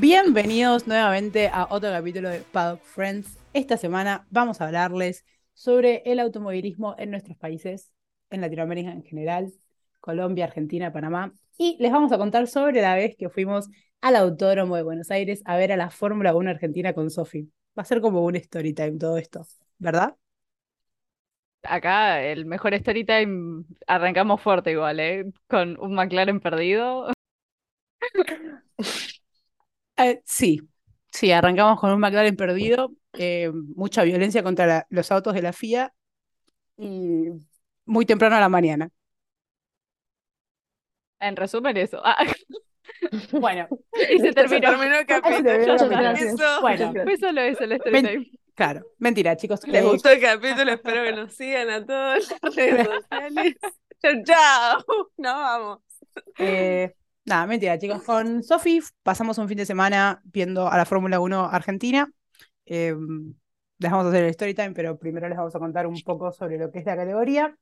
Bienvenidos nuevamente a otro capítulo de Paddock Friends. Esta semana vamos a hablarles sobre el automovilismo en nuestros países, en Latinoamérica en general, Colombia, Argentina, Panamá. Y les vamos a contar sobre la vez que fuimos al Autódromo de Buenos Aires a ver a la Fórmula 1 Argentina con Sofi. Va a ser como un story time todo esto, ¿verdad? Acá el mejor story time arrancamos fuerte igual, ¿eh? Con un McLaren perdido. Eh, sí, sí, arrancamos con un McLaren perdido, eh, mucha violencia contra la- los autos de la FIA y muy temprano a la mañana. En resumen, eso. Ah, Bueno, y se terminó. el se capítulo. eso. Bueno, Fue solo eso Ven- time. claro, mentira, chicos. Les Eh, gustó el capítulo, espero que nos sigan a todas las redes sociales. Chao, chao. Nos vamos. Eh, nada, mentira, chicos. Con Sofi pasamos un fin de semana viendo a la Fórmula 1 Argentina. Eh, les vamos a hacer el story time, pero primero les vamos a contar un poco sobre lo que es la categoría.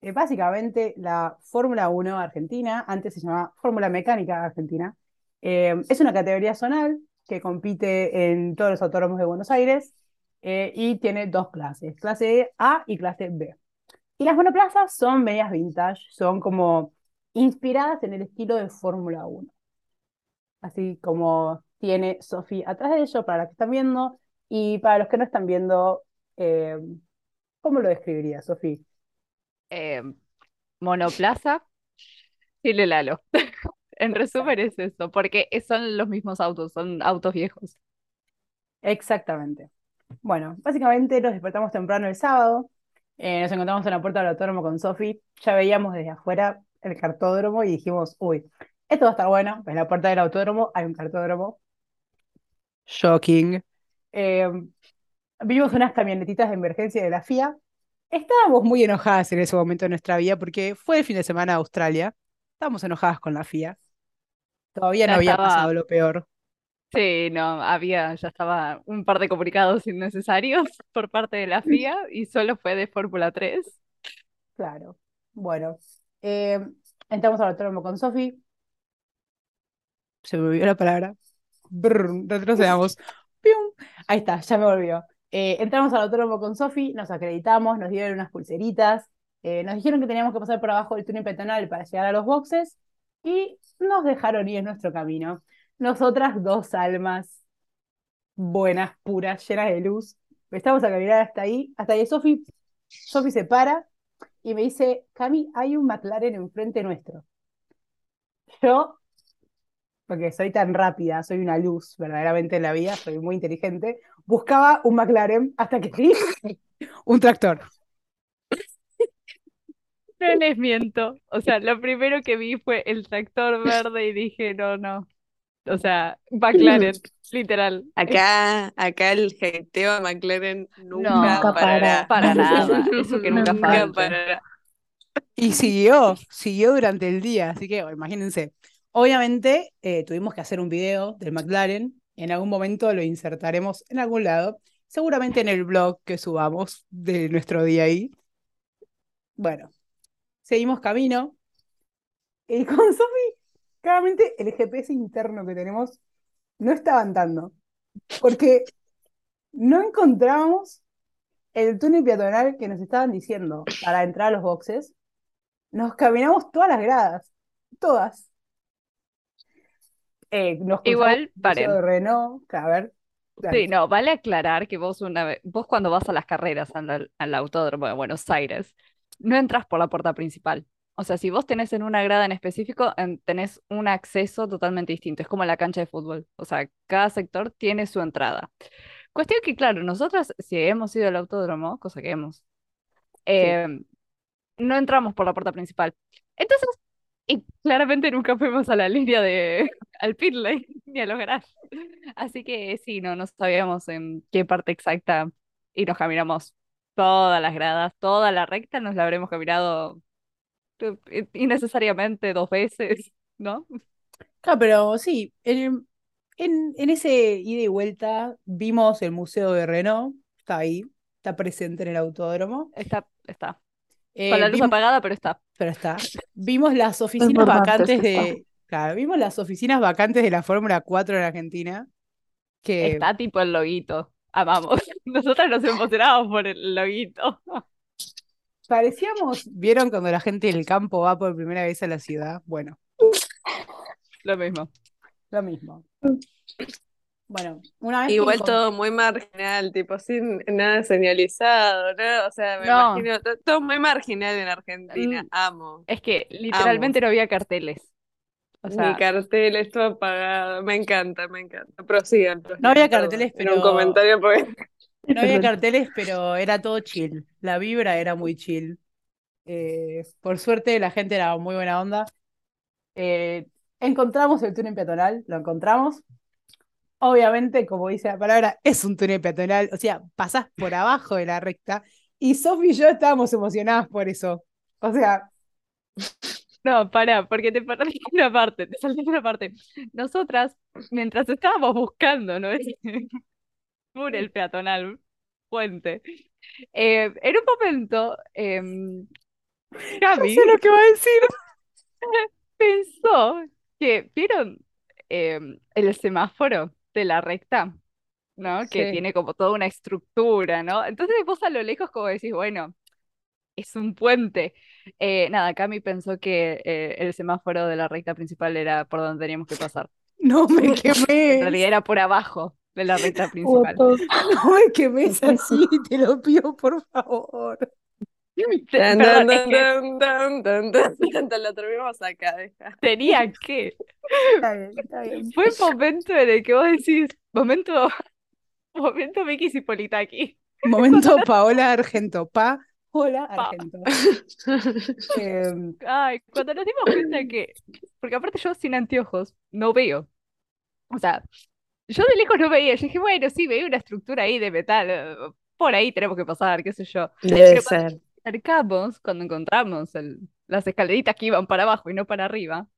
Eh, básicamente, la Fórmula 1 Argentina, antes se llamaba Fórmula Mecánica Argentina, eh, es una categoría zonal que compite en todos los autódromos de Buenos Aires eh, y tiene dos clases, clase A y clase B. Y las monoplazas son medias vintage, son como inspiradas en el estilo de Fórmula 1. Así como tiene Sofi atrás de ello, para los que están viendo, y para los que no están viendo, eh, ¿cómo lo describiría, Sofi? Eh, monoplaza, Chile Lalo. En resumen es eso, porque son los mismos autos, son autos viejos. Exactamente. Bueno, básicamente nos despertamos temprano el sábado, eh, nos encontramos en la puerta del autódromo con Sofi, ya veíamos desde afuera el cartódromo y dijimos, uy, esto va a estar bueno, en la puerta del autódromo hay un cartódromo. Shocking. Eh, vimos unas camionetitas de emergencia de la FIA. Estábamos muy enojadas en ese momento de nuestra vida porque fue el fin de semana a Australia. Estábamos enojadas con la FIA. Todavía no Ya había estaba- pasado lo peor. Sí, no, había, ya estaba un par de comunicados innecesarios por parte de la FIA y solo fue de Fórmula 3. Claro. Bueno, eh, entramos al autódromo con Sofi. Se me olvidó la palabra. Brr, retrocedamos. Pium. Ahí está, ya me volvió. Eh, entramos al autódromo con Sofi, nos acreditamos, nos dieron unas pulseritas, eh, nos dijeron que teníamos que pasar por abajo del túnel peatonal para llegar a los boxes y nos dejaron ir en nuestro camino. Nosotras dos almas buenas, puras, llenas de luz. Estamos a caminar hasta ahí, hasta que Sofi, Sofi se para y me dice, Cami, hay un McLaren enfrente nuestro. Yo, porque soy tan rápida, soy una luz verdaderamente en la vida, soy muy inteligente, buscaba un McLaren hasta que vi un tractor. No les miento. O sea, lo primero que vi fue el tractor verde y dije, no, no. O sea, McLaren, literal. Acá, acá el hateo a McLaren nunca, Nunca parará. Para nada. Eso que nunca Nunca parará. Y siguió, siguió durante el día, así que imagínense. Obviamente eh, tuvimos que hacer un video del McLaren, en algún momento lo insertaremos en algún lado, seguramente en el blog que subamos de nuestro día ahí. Bueno, seguimos camino y con Sofi, claramente el GPS interno que tenemos no estaba andando, porque no encontrábamos el túnel peatonal que nos estaban diciendo para entrar a los boxes. Nos caminamos todas las gradas, todas. Eh, nos Igual, de Renault, a ver. Sí, no, vale aclarar que vos una vez, vos cuando vas a las carreras al, al autódromo de Buenos Aires, no entras por la puerta principal. O sea, si vos tenés en una grada en específico, en- tenés un acceso totalmente distinto. Es como la cancha de fútbol. O sea, cada sector tiene su entrada. Cuestión que, claro, nosotras, si hemos ido al autódromo, cosa que hemos, Sí. eh, no entramos por la puerta principal. Entonces, y claramente nunca fuimos a la línea de, al pit lane, ni a los garajes. Así que sí, no, no sabíamos en qué parte exacta y nos caminamos todas las gradas, toda la recta, nos la habremos caminado innecesariamente dos veces, ¿no? Claro, pero sí, en, en, en ese ida y vuelta vimos el Museo de Renault, está ahí, está presente en el autódromo. Está, está. Eh, Con la luz vimos- apagada, pero está. pero está. Vimos las oficinas vacantes es de, Claro, vimos las oficinas vacantes de la Fórmula 4 en Argentina, que Está tipo el loguito. Amamos. Nosotras nos emocionamos por el loguito. Parecíamos, ¿vieron cuando la gente del campo va por primera vez a la ciudad? Bueno, Lo mismo. lo mismo. Bueno, una vez Igual todo muy marginal, tipo sin nada señalizado, ¿no? O sea, me No. imagino to- todo muy marginal en Argentina. Mm. Amo. Es que literalmente no había carteles. O Ni sea, carteles, todo apagado. Me encanta, me encanta. Prosigan, prosigan, No había carteles, Era un pero- comentario porque no había carteles, pero era todo chill. La vibra era muy chill. Eh, por suerte la gente era muy buena onda. Eh, encontramos el túnel peatonal, lo encontramos. Obviamente, como dice la palabra, es un túnel peatonal, o sea, pasás por abajo de la recta. Y Sofi y yo estábamos emocionadas por eso. O sea, no, pará, porque te perdiste una parte, te saltaste una parte. Nosotras, mientras estábamos buscando, ¿no? Ese túnel peatonal, puente, eh, en un momento, Cami sé lo que va a decir. pensó que, ¿vieron em, el semáforo de la recta? ¿No? Que tiene como toda una estructura, ¿no? Entonces vos a lo lejos como decís, bueno, es un puente. Eh, nada, Cami pensó que eh, el semáforo de la recta principal era por donde teníamos que pasar. No me En quemes. realidad era por abajo de la recta principal. No me quemes así, te lo pido por favor. Es que lo terminamos acá, deja. tenía que. Está bien, está bien. Fue el momento en el que vos decís, momento, momento Vicky Cipolita aquí. Momento Paola Argento. Pa, hola Argento. Em, Ay, cuando nos dimos cuenta que, porque aparte yo sin anteojos no veo. O sea, yo de lejos no veía. Yo dije, bueno, sí, veía una estructura ahí de metal. Por ahí tenemos que pasar, qué sé yo. Debe Pero cuando ser. acercamos, cuando encontramos el- las escaleritas que iban para abajo y no para arriba.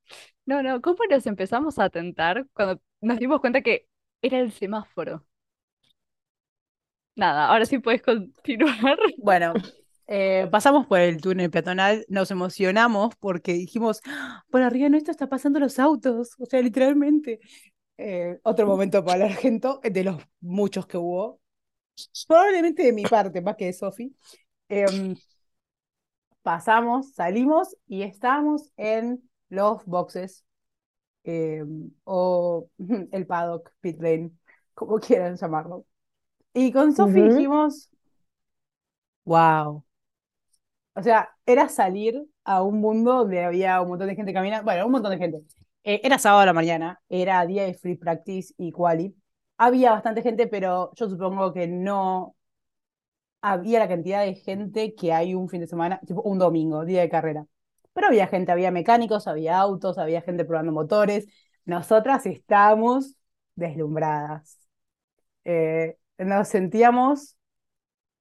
No, no, ¿cómo nos empezamos a tentar cuando nos dimos cuenta que era el semáforo? Nada, ahora sí puedes continuar. bueno, eh, pasamos por el túnel peatonal, nos emocionamos porque dijimos, "Ah, por arriba nuestro está pasando los autos, o sea, literalmente. Eh, otro momento Paola Argento, de los muchos que hubo, probablemente de mi parte, más que de Sofi. Em, pasamos, salimos y estábamos en los boxes eh, o el paddock, pit lane, como quieran llamarlo. Y con Sofi Ujú. dijimos, wow. O sea, era salir a un mundo donde había un montón de gente caminando, bueno, un montón de gente. Eh, era sábado a la mañana, era día de free practice y quali. Había bastante gente, pero yo supongo que no había la cantidad de gente que hay un fin de semana, tipo un domingo, día de carrera. Pero había gente, había mecánicos, había autos, había gente probando motores. Nosotras estábamos deslumbradas. Eh, nos sentíamos,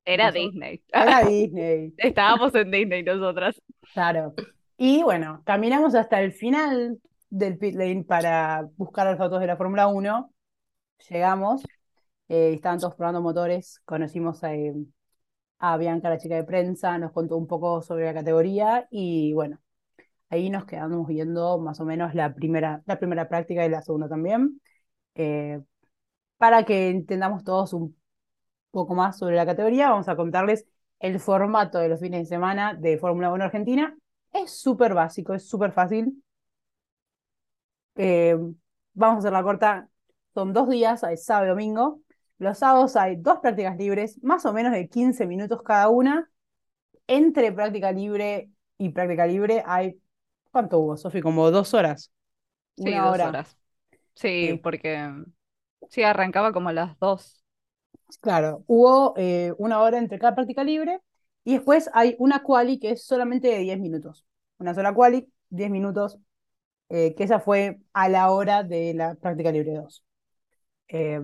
Era Nosotros- Disney. era Disney, Estábamos en Disney nosotras. claro. Y bueno, caminamos hasta el final del pit lane para buscar los autos de la Fórmula 1. Llegamos, eh, estaban todos probando motores, conocimos a, eh, a Bianca, la chica de prensa, nos contó un poco sobre la categoría y bueno, ahí nos quedamos viendo más o menos la primera, la primera práctica y la segunda también, eh, para que entendamos todos un poco más sobre la categoría, vamos a contarles el formato de los fines de semana de Fórmula 1 Argentina. Es súper básico, es súper fácil. Eh, vamos a hacer la corta, son dos días, hay sábado y domingo. Los sábados hay dos prácticas libres, más o menos de 15 minutos cada una. Entre práctica libre y práctica libre hay, ¿cuánto hubo, Sofi? Como dos horas. Sí, Una dos hora. horas. Sí, Sí. porque sí, arrancaba como a las dos. Claro, hubo eh, una hora entre cada práctica libre y después hay una quali que es solamente de 10 minutos. Una sola quali, 10 minutos, eh, que esa fue a la hora de la práctica libre 2. Eh,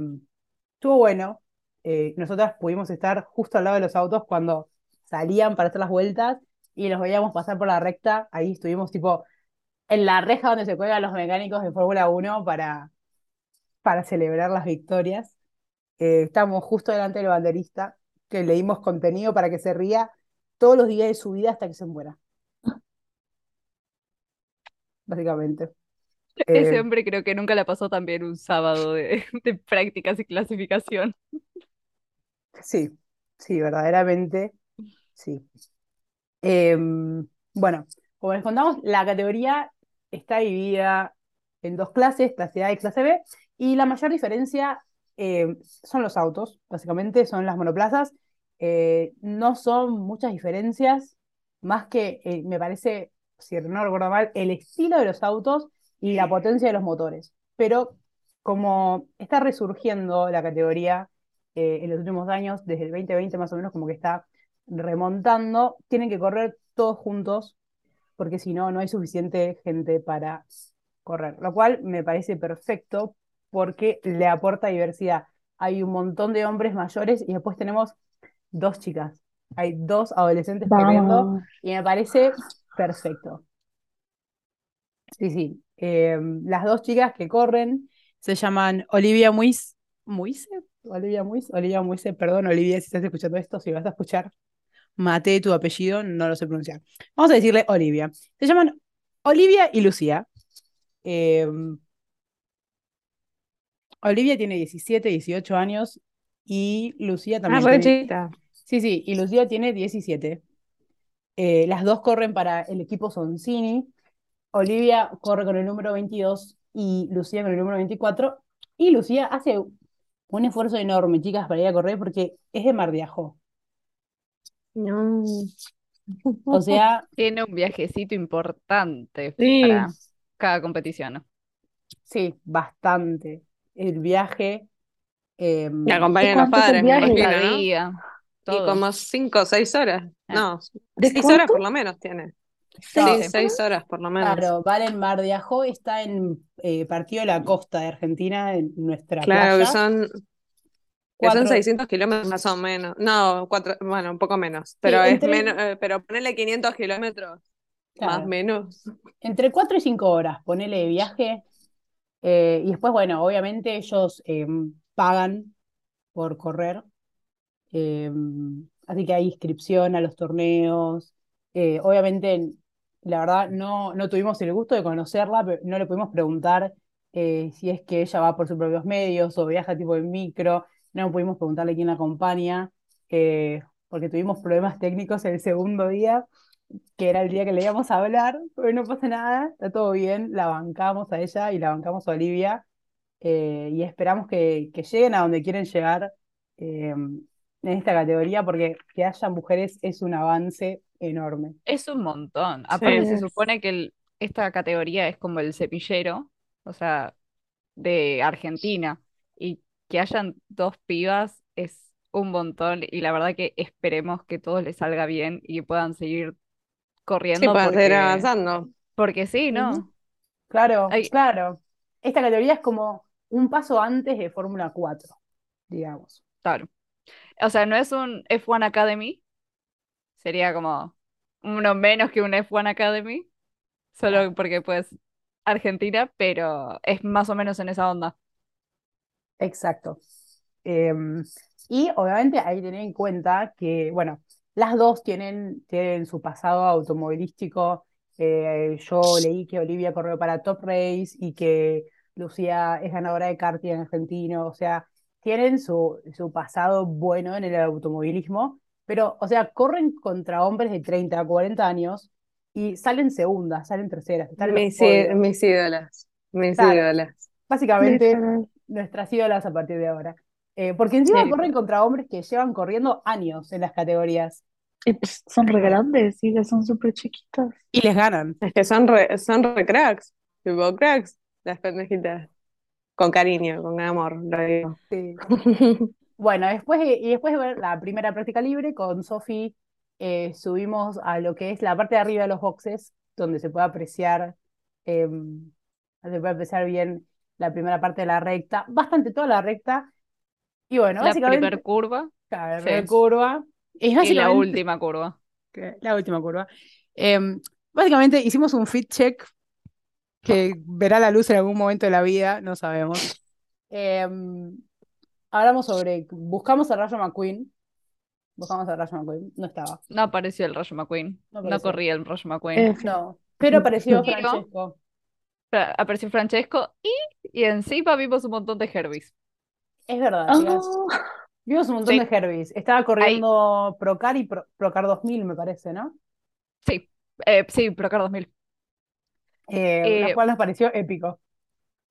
estuvo bueno. eh, nosotras pudimos estar justo al lado de los autos cuando salían para hacer las vueltas y los veíamos pasar por la recta. Ahí estuvimos tipo en la reja donde se cuelgan los mecánicos de Fórmula 1 para, para celebrar las victorias. Estábamos justo delante del banderista, que le dimos contenido para que se ría todos los días de su vida hasta que se muera. Básicamente. Ese Eh, hombre creo que nunca la pasó tan bien un sábado de, de prácticas y clasificación. sí, sí, verdaderamente, sí. Em, bueno, como les contamos, la categoría está dividida en dos clases, clase A y clase B, y la mayor diferencia eh, son los autos, básicamente son las monoplazas. Eh, no son muchas diferencias, más que, eh, me parece, si no recuerdo mal, el estilo de los autos y la potencia de los motores. Pero como está resurgiendo la categoría eh, en los últimos años, desde el 2020 más o menos, como que está remontando, tienen que correr todos juntos, porque si no, no hay suficiente gente para correr, lo cual me parece perfecto porque le aporta diversidad. Hay un montón de hombres mayores y después tenemos dos chicas. Hay dos adolescentes corriendo y me parece perfecto. Sí, sí. Eh, las dos chicas que corren se llaman Olivia Muis. ¿Muise? Olivia Muis. Olivia Muise, perdón, Olivia, si estás escuchando esto, si vas a escuchar, maté tu apellido, no lo sé pronunciar. Vamos a decirle Olivia. Se llaman Olivia y Lucía. Eh, Olivia tiene 17, 18 años y Lucía Ah, también re tiene... Sí, sí, y Lucía tiene 17. Eh, las dos corren para el equipo Soncini. Olivia corre con el número 22 y Lucía con el número 24. Y Lucía hace un esfuerzo enorme, chicas, para ir a correr porque es de Mar de Ajó. No. O sea, Tiene un viajecito importante Sí. para cada competición. sí, bastante. El viaje. eh, Me acompañan los cuánto es el padres, me viaje? imagino, ¿no? Y como cinco o seis horas. Ah. No, ¿De seis horas por lo menos tiene. Sí, seis horas por lo menos. Claro, Valen Mar de Ajó está en eh, Partido de la Costa de Argentina, en nuestra Claro, que son, que son Cuatro- 600 kilómetros más o menos. No, cuatro, bueno, un poco menos. Pero entre- menos, eh, pero ponele 500 kilómetros más o menos. Entre 4 y 5 horas, ponele de viaje. eh, y después, bueno, obviamente ellos eh, pagan por correr. Eh, así que hay inscripción a los torneos. eh, obviamente, la verdad, no, no tuvimos el gusto de conocerla, pero no le pudimos preguntar eh, si es que ella va por sus propios medios o viaja tipo en micro. No pudimos preguntarle quién la acompaña, eh, porque tuvimos problemas técnicos el segundo día que era el día que le íbamos a hablar, pero no pasa nada, está todo bien, la bancamos a ella y la bancamos a Olivia, y esperamos que, que lleguen a donde quieren llegar eh, en esta categoría, porque que haya mujeres es un avance enorme. Es un montón. Aparte, se Sí. supone que el- esta categoría es como el semillero, o sea, de Argentina. Y que hayan dos pibas es un montón. Y la verdad que esperemos que todo les salga bien y que puedan seguir Sí, corriendo para seguir porque, avanzando. porque sí, ¿no? Claro, Ay. claro. Esta categoría es como un paso antes de Fórmula 4, digamos. Claro. O sea, no es un F1 Academy, sería como uno menos que un F1 Academy, solo porque pues Argentina, pero es más o menos en esa onda. Exacto. Em, y obviamente hay que tener en cuenta que, bueno, las dos tienen, tienen su pasado automovilístico. Eh, yo leí que Olivia corrió para Top Race y que Lucía es ganadora de karting argentino. O sea, tienen su, su pasado bueno en el automovilismo, pero, o sea, corren contra hombres de 30 a 40 años y salen segundas, salen terceras, Mis, mis ídolas. Mis Claro. ídolas. Básicamente, nuestras ídolas a partir de ahora. Eh, porque encima Sí. corren contra hombres que llevan corriendo años en las categorías. Y pues son re grandes y que son súper chiquitas. Y les ganan. Es que son re, son re cracks. Tipo cracks, las pendejitas. Con cariño, con amor, lo digo. Sí. Bueno, después de- y después de ver la primera práctica libre, con Sofi eh, subimos a lo que es la parte de arriba de los boxes, donde se puede apreciar, eh, se puede apreciar bien la primera parte de la recta, bastante toda la recta. Y bueno, La básicamente, primer curva claro, la sí. primera curva. Y y la última curva. la última curva. Em, básicamente hicimos un fit check que verá la luz en algún momento de la vida, no sabemos. Em, hablamos sobre, buscamos a Rayo McQueen, buscamos a Rayo McQueen, no estaba, No apareció el Rayo McQueen. No corría el Rayo McQueen. F. no, pero apareció Francesco. Fra- Apareció Francesco y, y encima vimos un montón de Herbies. Es verdad, Ah. Vimos un montón Sí. de Herbies. Estaba corriendo Procar y Pro- Procar 2000, me parece, ¿no? Sí, eh, sí, Procar 2000. Eh, lo Eh, cual nos pareció épico.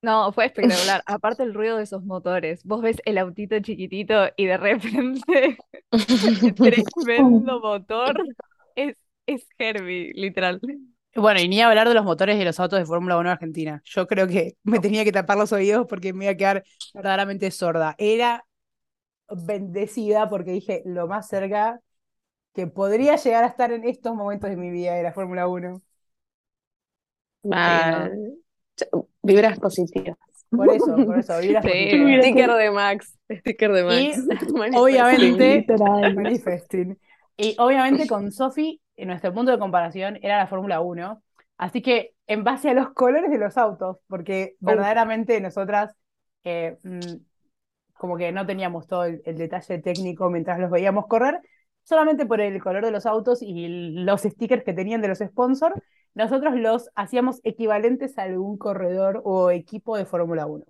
No, fue espectacular. Aparte el ruido de esos motores. Vos ves el autito chiquitito y de repente tremendo motor. Es, es Herbie, literal. Bueno, y ni hablar de los motores de los autos de Fórmula 1 Argentina. Yo creo que me tenía que tapar los oídos porque me iba a quedar verdaderamente sorda. Era bendecida porque dije lo más cerca que podría llegar a estar en estos momentos de mi vida de la Fórmula 1. Mal. Vibras positivas. Por eso, por eso, vibras Sí. positivas. Sticker de Max. Sticker de Y, Max. obviamente, literal. Manifesting. Y obviamente con Sofi, en nuestro punto de comparación era la Fórmula 1. Así que en base a los colores de los autos, porque verdaderamente nosotras eh, mm, como que no teníamos todo el, el detalle técnico mientras los veíamos correr, solamente por el color de los autos y los stickers que tenían de los sponsors, nosotros los hacíamos equivalentes a algún corredor o equipo de Fórmula 1.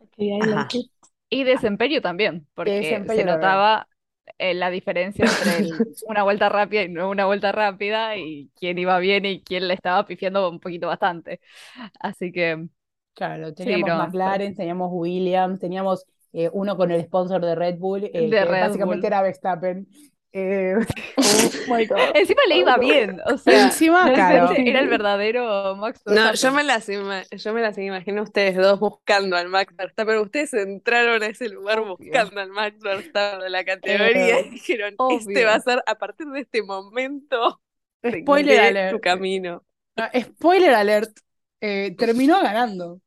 Ok, I like it. Y desempeño también, porque desempeño se notaba eh, la diferencia entre el- una vuelta rápida y no una vuelta rápida y quién iba bien y quién le estaba pifiando un poquito bastante. Así que Claro, teníamos no, McLaren, teníamos Williams, teníamos eh, uno con el sponsor de Red Bull, eh, De que Red básicamente Bull. era Verstappen. Eh, Oh my God. encima le iba bien, o sea, encima, claro. era el verdadero Max No, yo Verstappen. me las yo me las imagino ustedes dos buscando al Max Verstappen. Ustedes entraron a ese lugar Obvio. buscando al Max Verstappen de la categoría y dijeron, este Obvio. va a ser a partir de este momento Spoiler alert. tu camino. No, spoiler alert. eh, terminó ganando.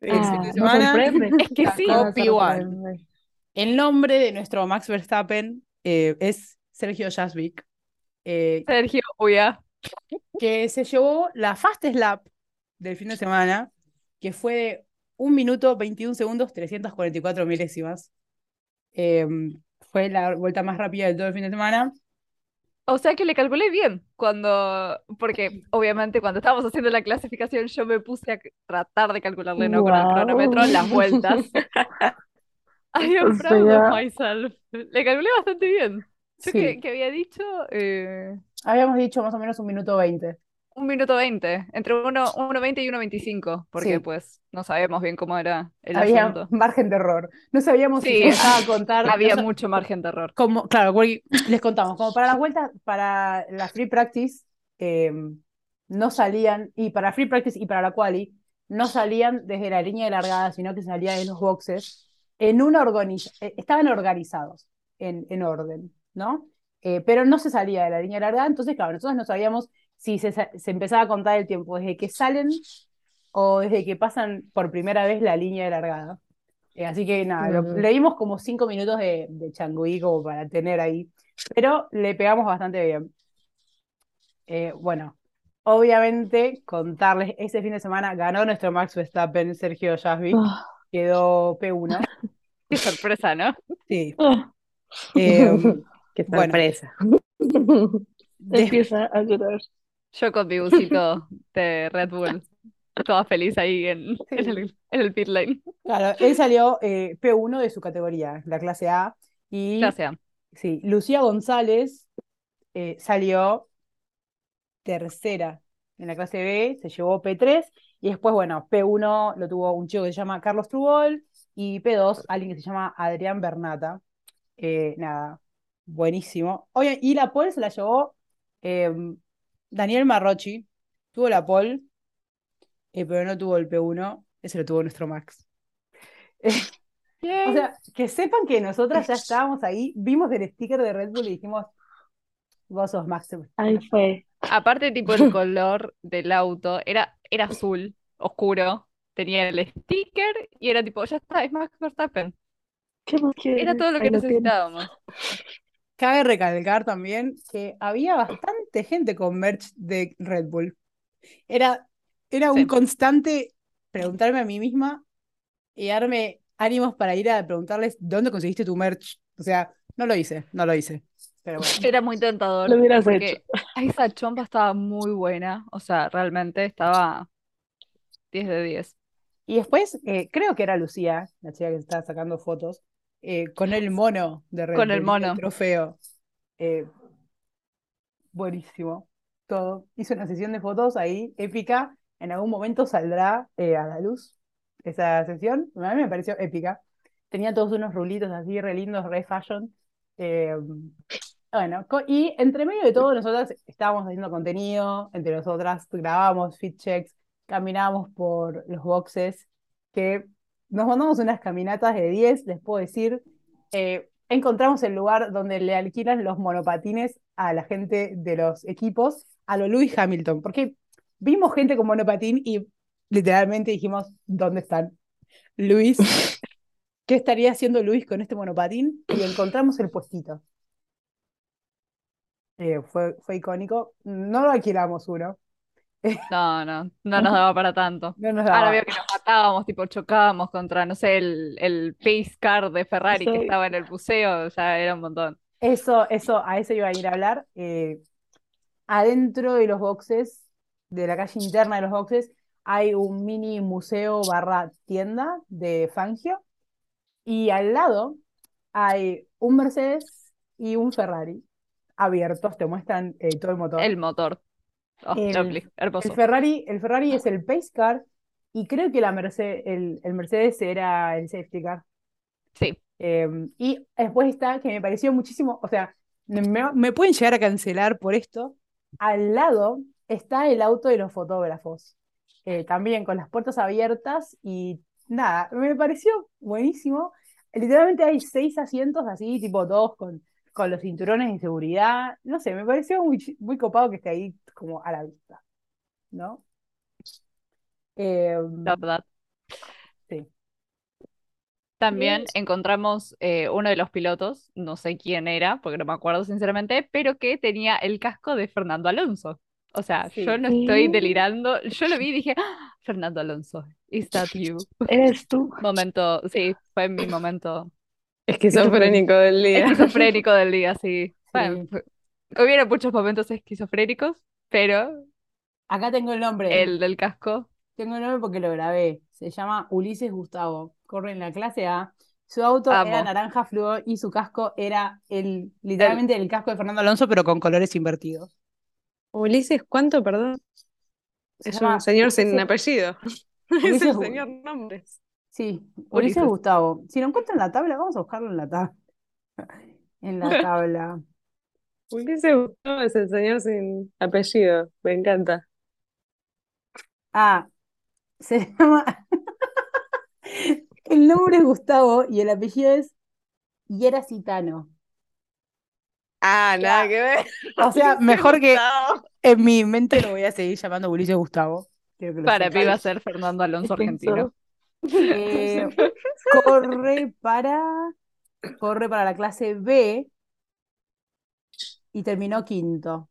Fin Ah, no semana. Es que sí. sacó No P1. sorprende. El nombre de nuestro Max Verstappen eh, es Sergio Jasvik, eh, Sergio, Uya. que se llevó la Fastest Lap del fin de semana, que fue de 1 minuto 21 segundos 344 milésimas. Eh, fue la vuelta más rápida de todo el fin de semana. O sea que le calculé bien cuando, porque obviamente cuando estábamos haciendo la clasificación yo me puse a tratar de calcularle, ¿no? Con el cronómetro las vueltas. I am O proud of sea- myself. Le calculé bastante bien. Yo Sí. que, que había dicho eh, Habíamos dicho más o menos un minuto 20. un minuto veinte, entre uno, 1.20 y 1.25, porque Sí. pues no sabemos bien cómo era el Había asunto. margen de error. No sabíamos si Sí. empezaba a contar. Había no mucho margen de error. como, claro, les contamos, como para las vueltas, para la free practice, eh, no salían, y para free practice y para la quali, no salían desde la línea de largada, sino que salían de los boxes, en una eh, estaban organizados en, en orden, ¿no? Eh, pero no se salía de la línea de largada, entonces, claro, nosotros no sabíamos si se, se empezaba a contar el tiempo desde que salen o desde que pasan por primera vez la línea de largada. Eh, así que nada, lo- Ujú. le dimos como cinco minutos de, de changüí como para tener ahí, pero le pegamos bastante bien. Eh, bueno, obviamente contarles, ese fin de semana ganó nuestro Max Verstappen, Sergio Jasvik, Ah, quedó P1. Qué sorpresa, ¿no? Sí. Eh, Qué Bueno. sorpresa. de- Empieza a llorar. Yo con mi busito de Red Bull, toda feliz ahí en, en el, en el pit lane. claro, él salió eh, P1 de su categoría, la clase A, y Gracias. sí, Lucía González eh, salió tercera en la clase B, se llevó P3, y después, bueno, P1 lo tuvo un chico que se llama Carlos Trubol, y P2 alguien que se llama Adrián Bernata. Eh, nada, buenísimo. Oye, y la pole se la llevó eh, Daniel Marrochi, tuvo la pole, eh, pero no tuvo el P1, ese lo tuvo nuestro Max. O sea, que sepan que nosotras ya estábamos ahí, vimos el sticker de Red Bull y dijimos, vos sos Max. Ahí fue. Aparte, tipo, el color del auto era, era azul, oscuro, tenía el sticker y era tipo, ya está, es Max Verstappen. Era todo lo que Ahí lo tienes. necesitábamos. Cabe recalcar también que había bastante gente con merch de Red Bull. Era, era un constante preguntarme a mí misma y darme ánimos para ir a preguntarles dónde conseguiste tu merch. O sea, no lo hice, no lo hice. Pero bueno. Era muy tentador Lo hubieras porque esa chompa estaba muy buena, o sea, realmente estaba 10 de 10. Y después, eh, creo que era Lucía, la chica que estaba sacando fotos, eh, con el mono de Red Con el mono. trofeo. Eh, buenísimo. Todo. Hizo una sesión de fotos ahí, épica. En algún momento saldrá a la luz esa sesión. A mí me pareció épica. Tenía todos unos rulitos así, re lindos, re fashion. Eh, bueno, y entre medio de todo, nosotras estábamos haciendo contenido, entre nosotras grabábamos fit checks, caminábamos por los boxes, que nos mandamos unas caminatas de 10, les puedo decir. Eh, encontramos el lugar donde le alquilan los monopatines a la gente de los equipos, a lo Lewis Hamilton, porque vimos gente con monopatín y literalmente dijimos, ¿dónde están? Luis, ¿qué estaría haciendo Luis con este monopatín? Y encontramos el puestito. Eh, fue, fue icónico. No lo alquilamos uno. No, no, no nos daba para tanto. No nos Ahora daba. veo que nos matábamos, tipo chocábamos contra, no sé, el, el pace car de Ferrari que estaba en el museo, ya era un montón. Eso, eso, a eso iba a ir a hablar. Eh, adentro de los boxes, de la calle interna de los boxes, hay un mini museo barra tienda de Fangio. Y al lado hay un Mercedes y un Ferrari abiertos, te muestran eh, todo el motor. El motor. Oh, El-. Ferrari, el Ferrari es el pace car y creo que la Mercedes, el, el Mercedes era el safety car. Sí, Eh, y después está, que me pareció muchísimo, o sea, me, me pueden llegar a cancelar por esto. Al lado está el auto de los fotógrafos, eh, también con las puertas abiertas y nada, me pareció buenísimo. Literalmente hay seis asientos así, tipo todos con, con los cinturones de seguridad. No sé, me pareció muy, muy copado que esté ahí como a la vista, ¿no? Eh, la verdad. sí. También encontramos eh, uno de los pilotos, no sé quién era, porque no me acuerdo sinceramente, pero que tenía el casco de Fernando Alonso. O sea, Sí. yo no estoy delirando. Yo lo vi y dije, "Ah, Fernando Alonso, is that you? Eres tú. Momento, sí, fue mi momento Esquizofrénico del día. esquizofrénico del día, sí. Bueno, hubiera muchos momentos esquizofrénicos, pero Acá tengo el nombre. el del casco, Tengo el nombre porque lo grabé. Se llama Ulises Gustavo. Corre en la clase A. Su auto era naranja fluo y su casco era el, literalmente el casco de Fernando Alonso, pero con colores invertidos. Ulises, ¿cuánto, perdón? Se Es llama un señor sin Ulises- apellido. Es el señor nombres. Sí, Ulises. Gustavo. Si lo encuentro en la tabla, vamos a buscarlo en la tabla. En la tabla. Ulises Gustavo es el señor sin apellido. Me encanta. Ah, se llama. El nombre es Gustavo y el apellido es Hieracitano. Ah, nada que ver. O sea, mejor que en mi mente lo voy a seguir llamando Ulises Gustavo. Quiero que lo para mí va a ser Fernando Alonso argentino. Eh, corre para, corre para la clase B y terminó quinto.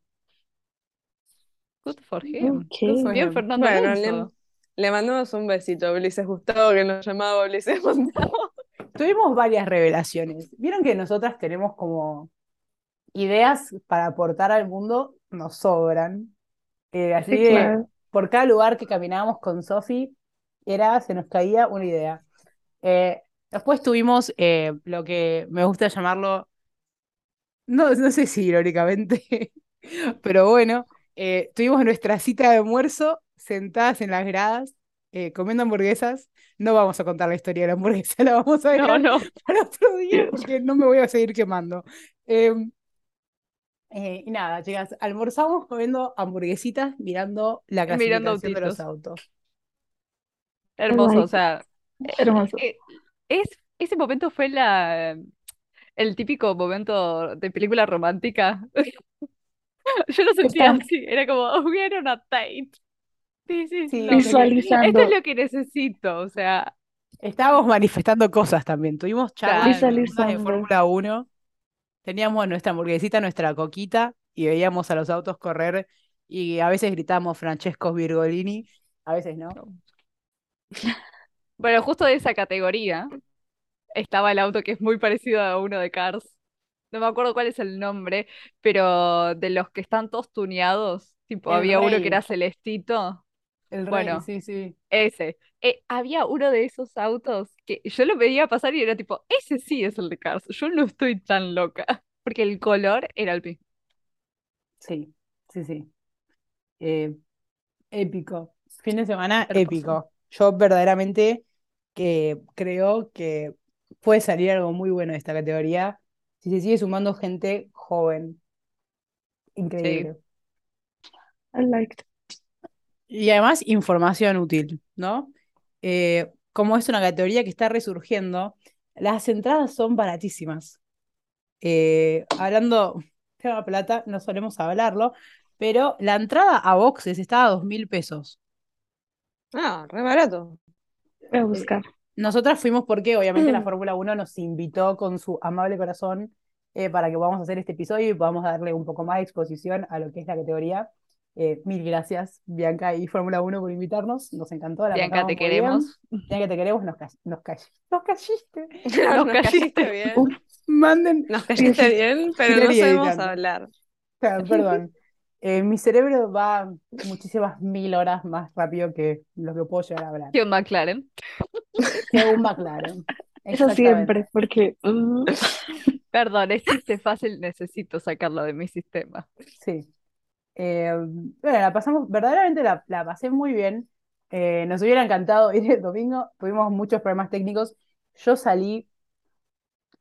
Good for him. Ok. fue Bien, him. Fernando Bueno, le, mandamos un besito a Ulises Gustavo, que nos llamaba Ulises Gustavo. Tuvimos varias revelaciones. Vieron que nosotras tenemos como ideas para aportar al mundo, nos sobran. Eh, así Sí, que claro. por cada lugar que caminábamos con Sofi, era, se nos caía una idea. Eh, después tuvimos eh, lo que me gusta llamarlo, no, no sé si irónicamente, pero bueno, eh, tuvimos nuestra cita de almuerzo sentadas en las gradas, comiendo hamburguesas. No vamos a contar la historia de la hamburguesa, la vamos a dejar no. para otro día porque no me voy a seguir quemando. Eh, eh, y nada, chicas, almorzamos comiendo hamburguesitas mirando la Mirando clasificación de los autos. Hermoso, o sea, Hermoso. eh, es, ese momento fue la, el típico momento de película romántica. Yo lo sentía Están así, era como, we are on a date. This is Sí, lovely. Esto visualizando, es lo que necesito, o sea, Estábamos manifestando cosas también. Tuvimos charlas de visualizando. Fórmula 1. Teníamos nuestra hamburguesita, nuestra coquita y veíamos a los autos correr y a veces gritábamos Francesco Virgolini, a veces no. Bueno, justo de esa categoría estaba el auto que es muy parecido a uno de Cars. No me acuerdo cuál es el nombre, pero de los que están todos tuneados, tipo, El había uno que era celestito. El rey, Bueno, sí, sí. ese. Eh, había uno de esos autos que yo lo veía pasar y era tipo, ese sí es el de Cars. Yo no estoy tan loca. Porque el color era el mismo. Sí, sí, sí. Eh, épico. Fin de semana Hermoso. épico. Yo verdaderamente que creo que puede salir algo muy bueno de esta categoría si se sigue sumando gente joven. Increíble. I liked. Y además información útil, ¿no? Eh, como es una categoría que está resurgiendo, las entradas son baratísimas. Eh, hablando tema plata, no solemos hablarlo, pero la entrada a boxes está a dos mil pesos. Ah, re barato. Voy a buscar. Nosotras fuimos porque obviamente la Fórmula 1 nos invitó con su amable corazón eh, para que podamos hacer este episodio y podamos darle un poco más de exposición a lo que es la categoría. Eh, mil gracias, Bianca y Fórmula 1 por invitarnos. Nos encantó, la Bianca, te muy bien. queremos. Bianca, te queremos, nos, ca- nos, call- nos calliste. Nos caíste. caíste bien. Manden, Nos caíste bien, pero no sabemos hablar. Perdón. Eh, mi cerebro va muchísimas mil horas más rápido que lo que puedo llegar a hablar. Que un McLaren. Que un McLaren. Eso siempre, porque uh, Perdón, es chiste fácil, necesito sacarlo de mi sistema. Sí. Eh, bueno, la pasamos, verdaderamente la, la pasé muy bien. Eh, nos hubiera encantado ir el domingo. Tuvimos muchos problemas técnicos. Yo salí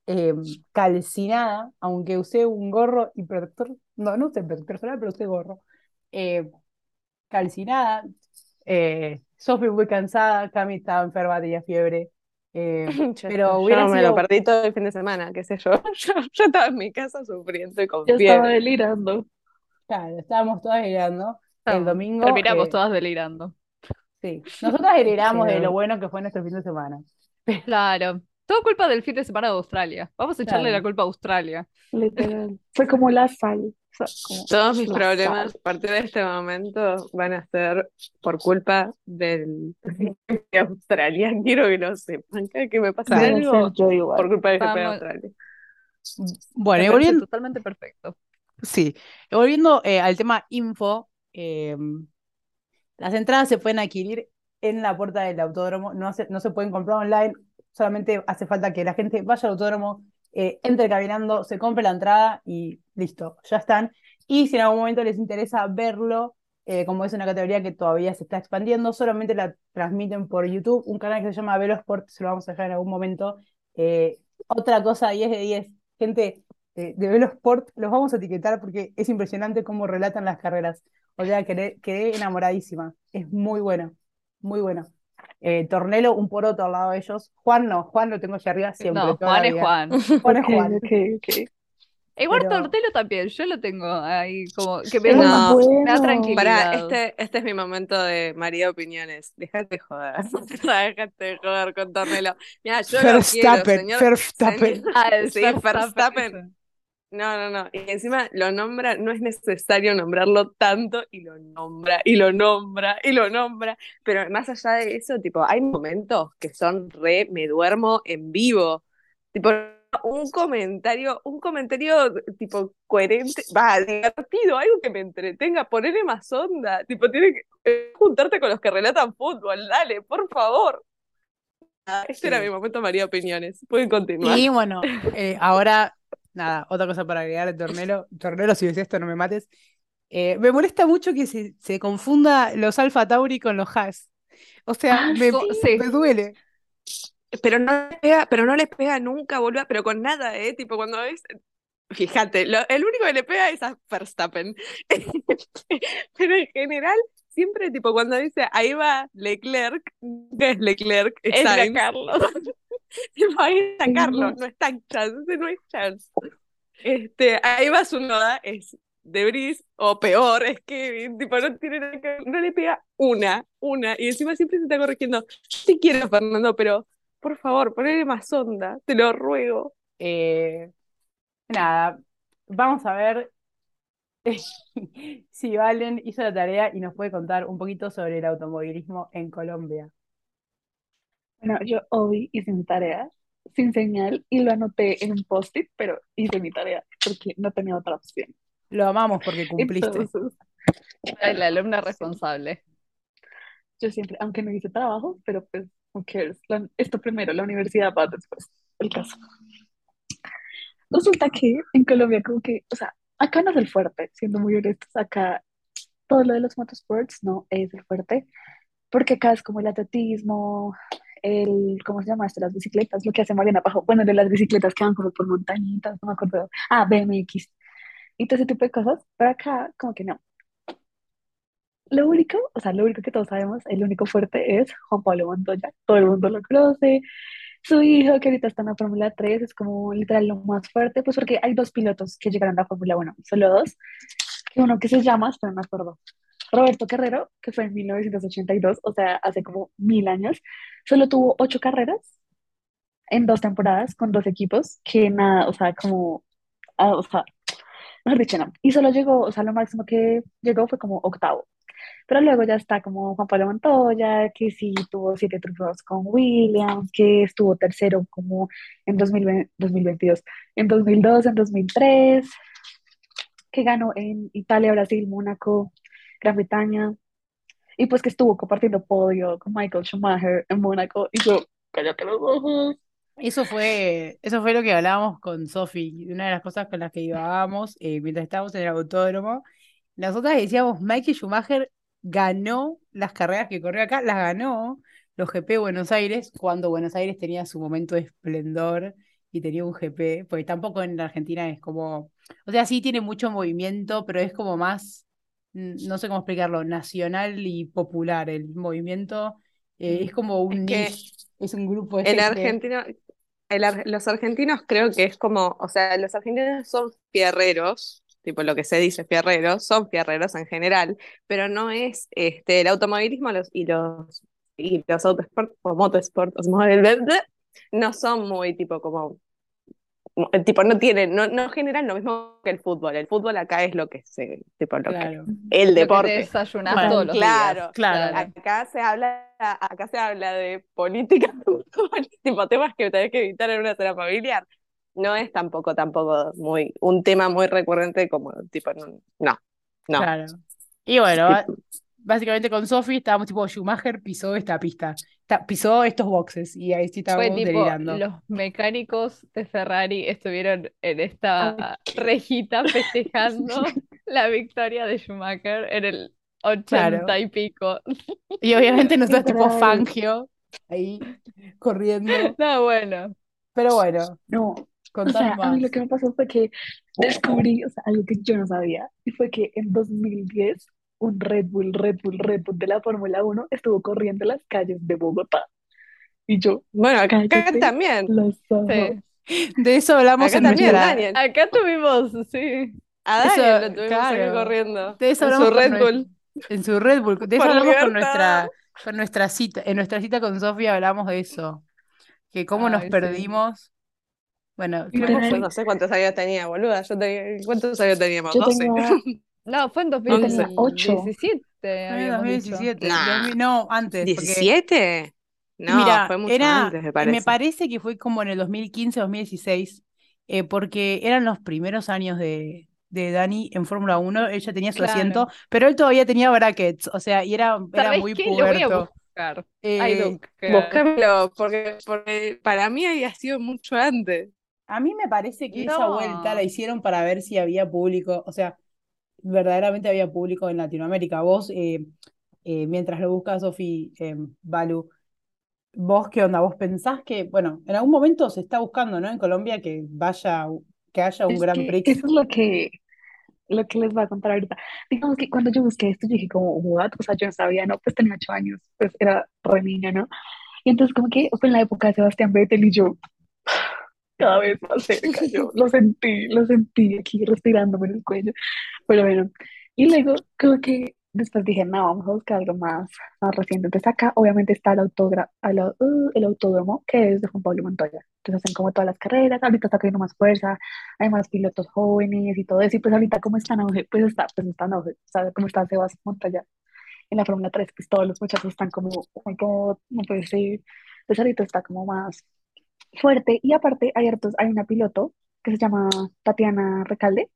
eh, calcinada, aunque usé un gorro y protector. No, no usé protector solar, pero usé gorro. Eh, calcinada. Eh, muy cansada. Cami estaba enferma, tenía fiebre. Eh, Yo, pero yo hubiera me sido. lo perdí todo el fin de semana, qué sé yo. Yo, yo estaba en mi casa sufriendo y con yo estaba delirando. Claro, estábamos todas delirando. El domingo. Terminamos eh, todas delirando. Sí, nosotras heredamos de lo bueno que fue nuestro fin de semana. Claro. Todo culpa del fin de semana de Australia. Vamos a echarle Claro. la culpa a Australia. Literal. Fue como la sal. O sea, como Todos mis problemas sal. a partir de este momento van a ser por culpa del de Australia. Quiero que lo sepan. Que me pasa algo ser yo igual. por culpa de GP de. Australia. Bueno, Me y parece volviendo, totalmente perfecto. sí, y volviendo eh, al tema info, eh, las entradas se pueden adquirir en la puerta del autódromo, no, se- no se pueden comprar online, solamente hace falta que la gente vaya al autódromo, eh, entre caminando, se compre la entrada y listo, ya están. Y si en algún momento les interesa verlo, eh, como es una categoría que todavía se está expandiendo, solamente la transmiten por YouTube, un canal que se llama Velosport, se lo vamos a dejar en algún momento. Eh, otra cosa, 10 de 10, gente eh, de Velosport, los vamos a etiquetar porque es impresionante cómo relatan las carreras. O sea, quedé, quedé enamoradísima. Es muy bueno, muy bueno. Eh, Tornelo, un poroto al lado de ellos. Juan no, Juan lo tengo allá arriba siempre, No, Juan es. Juan. Juan es Juan. ok, ok. Igual Pero- Tortelo también, yo lo tengo ahí como que me da, No. me da tranquilidad. Pará, este, este es mi momento de María Opiniones. Déjate de joder. Déjate de joder con Tornelo. Mira, yo lo quiero, Verstappen, señor. Verstappen. señor- Ah, el Sí, ese. No, no, no. Y encima lo nombra, no es necesario nombrarlo tanto y lo nombra, y lo nombra, y lo nombra. Pero más allá de eso, tipo, hay momentos que son re, me duermo en vivo. Tipo, un comentario, un comentario tipo coherente, va, divertido, algo que me entretenga, ponerle más onda. Tipo, tiene que eh, juntarte con los que relatan fútbol, dale, por favor. Ah, Este era mi momento María Opiniones. Pueden continuar. Y bueno, eh, ahora, nada, otra cosa para agregar de Tornelo. Tornelo, si ves esto, no me mates. Eh, me molesta mucho que se, se confunda los Alfa Tauri con los Haas. O sea, Ah, me, sí. me duele. Pero no les pega, pero no les pega nunca, boludo, pero con nada, ¿eh? Tipo, cuando ves. Fíjate, lo- el único que le pega es a Verstappen. Pero en general, siempre, tipo, cuando dice ahí va Leclerc, nunca es Leclerc, es. Carlos. Ay, Carlos, no. está chance, no es chance. Este, ahí va su noda, es Debris, o peor, es Kevin, tipo, no tiene nada que no le pega una, una, y encima siempre se está corrigiendo. Sí quiero, Fernando, pero por favor, ponele más onda, te lo ruego. Eh, nada, vamos a ver si Valen hizo la tarea y nos puede contar un poquito sobre el automovilismo en Colombia. Bueno, yo hoy hice mi tarea sin señal y lo anoté en un post-it, pero hice mi tarea porque no tenía otra opción. Lo amamos porque cumpliste. Entonces, la alumna responsable. yo siempre, aunque no hice trabajo, pero pues, who cares? La- esto primero, la universidad va después, el caso. Resulta que en Colombia como que, o sea, acá no es el fuerte, siendo muy honestos, acá todo lo de los motorsports no es el fuerte, porque acá es como el atletismo, el, ¿cómo se llama esto? Las bicicletas, lo que hace Mariana Pajo, bueno, de las bicicletas que van como por montañitas, no me acuerdo, ah, BMX, y todo ese tipo de cosas, pero acá como que no. Lo único, o sea, lo único que todos sabemos, el único fuerte es Juan Pablo Montoya, todo el mundo lo conoce, su hijo que ahorita está en la Fórmula 3 es como literal lo más fuerte, pues porque hay dos pilotos que llegaron a la Fórmula 1, solo dos, uno que se llama, pero no me acuerdo, Roberto Carrero, que fue en 1982, o sea, hace como mil años, solo tuvo ocho carreras en dos temporadas con dos equipos, que nada, o sea, como, ah, o sea, mejor dicho, no. Y solo llegó, o sea, lo máximo que llegó fue como octavo. Pero luego ya está como Juan Pablo Montoya, que sí tuvo siete triunfos con Williams, que estuvo tercero como en 2020 2022, en 2002, en 2003, que ganó en Italia, Brasil, Mónaco, Gran Bretaña, y pues que estuvo compartiendo podio con Michael Schumacher en Mónaco, y yo, cállate los ojos. Eso fue, eso fue lo que hablábamos con Sofi, una de las cosas con las que íbamos eh, mientras estábamos en el autódromo. Nosotras decíamos, Michael Schumacher ganó las carreras que corrió acá, las ganó los GP Buenos Aires, cuando Buenos Aires tenía su momento de esplendor y tenía un GP, porque tampoco en la Argentina es como, o sea, sí tiene mucho movimiento, pero es como más, no sé cómo explicarlo, nacional y popular. El movimiento eh, es como un Es que es un grupo de el gente. argentino, el ar- los argentinos creo que es como, o sea, los argentinos son fierreros, tipo lo que se dice fierreros, son fierreros en general, pero no es este el automovilismo los, y los y los autosport o motosport, no son muy tipo como tipo no tienen, no, no generan lo mismo que el fútbol. El fútbol acá es lo que se, tipo lo que, Claro, el Lo que te deporte. desayunás Bueno, todos los claro, días. claro. Acá se habla, acá se habla de política, fútbol, tipo temas que tenés que evitar en una cena familiar. No es tampoco, tampoco muy, un tema muy recurrente como tipo, no, no, no. claro. Y bueno, básicamente con Sofi estábamos tipo, Schumacher pisó esta pista, ta- pisó estos boxes y ahí sí Fue estábamos tipo, delirando. los mecánicos de Ferrari estuvieron en Ay, esta rejita festejando la victoria de Schumacher en el Claro. ochenta y pico. Y obviamente nosotros tipo. Fangio ahí corriendo. No, bueno. Pero bueno, No, o sea, a mí lo más. que me pasó fue que descubrí, o sea, algo que yo no sabía, y fue que en 2010 un Red Bull, Red Bull, Red Bull de la Fórmula 1 estuvo corriendo en las calles de Bogotá. Y yo, Bueno, acá también, los ojos. Sí. De eso hablamos acá en también, Daniel. Acá tuvimos, sí. A Eso, Daniel lo tuvimos acá claro. corriendo De eso en hablamos su con Red Bull en su Red Bull. De eso por hablamos con nuestra, con nuestra cita. En nuestra cita con Sofía hablamos de eso. Que cómo nos sí. perdimos. Bueno, creo que no sé cuántos años tenía, boluda. Yo tenía, ¿cuántos años teníamos? yo 12. tenía, No, fue en yo tenía 8. 2017, fue en habíamos dicho. 2017. Nah, 2000 no, antes, porque ¿17? No, Mira, fue mucho era, antes, me me parece. parece que fue como en el 2015, 2016, eh, porque eran los primeros años de, de Dani en Fórmula 1, ella tenía su asiento, Claro. pero él todavía tenía brackets, o sea, y era, era ¿Sabés muy qué? Lo voy a puberto. buscar. Eh. Búscamelo, porque, porque para mí había sido mucho antes. a mí me parece que esa vuelta la No. hicieron para ver si había público, o sea, verdaderamente había público en Latinoamérica. Vos, eh, eh, mientras lo buscas, Sofi, eh, Balu, ¿Vos qué onda? ¿Vos pensás que, bueno, en algún momento se está buscando, ¿no? En Colombia que vaya, que haya un Es Grand que Prix. eso es lo que, lo que les voy a contar ahorita. Digamos que cuando yo busqué esto, yo dije como, what? O sea, yo no sabía, ¿no? Pues tenía ocho años, pues era re niña, ¿no? Y entonces como que fue en la época de Sebastián Vettel y yo, cada vez más cerca, yo lo sentí, lo sentí aquí respirándome en el cuello. Pero bueno, y luego como que después dije, no, vamos a buscar algo más, más reciente. Entonces acá obviamente está el, el, uh, el autódromo, que es de Juan Pablo Montoya. Entonces hacen como todas las carreras, ahorita está cogiendo más fuerza, hay más pilotos jóvenes y todo eso. Y pues ahorita como está en pues está, pues está en auge, ¿sabes? Como está Sebastián Montoya en la Fórmula 3, pues todos los muchachos están como, oh my God, no puede ser. Entonces ahorita está como más fuerte. Y aparte hartos, hay una piloto que se llama Tatiana Recalde,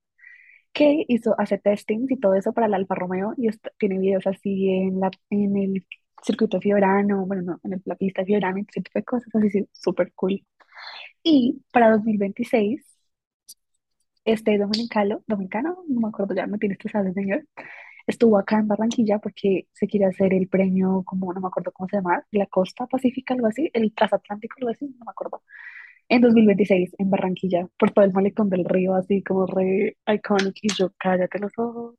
que hizo, hace testings y todo eso para el Alfa Romeo y est- tiene videos así en la, en el, circuito Fiorano, bueno, no, en el- la pista Fiorano y ese tipo de cosas, así sí, súper cool. Y para 2026, este dominicano, dominicano, no me acuerdo ya, me tiene estresado el señor, estuvo acá en Barranquilla porque se quiere hacer el premio, como no me acuerdo cómo se llama, la Costa Pacífica, algo así, el Transatlántico, algo así, no me acuerdo, en 2026 en Barranquilla, por todo el malecón del río, así como re iconic, y yo, cállate los ojos,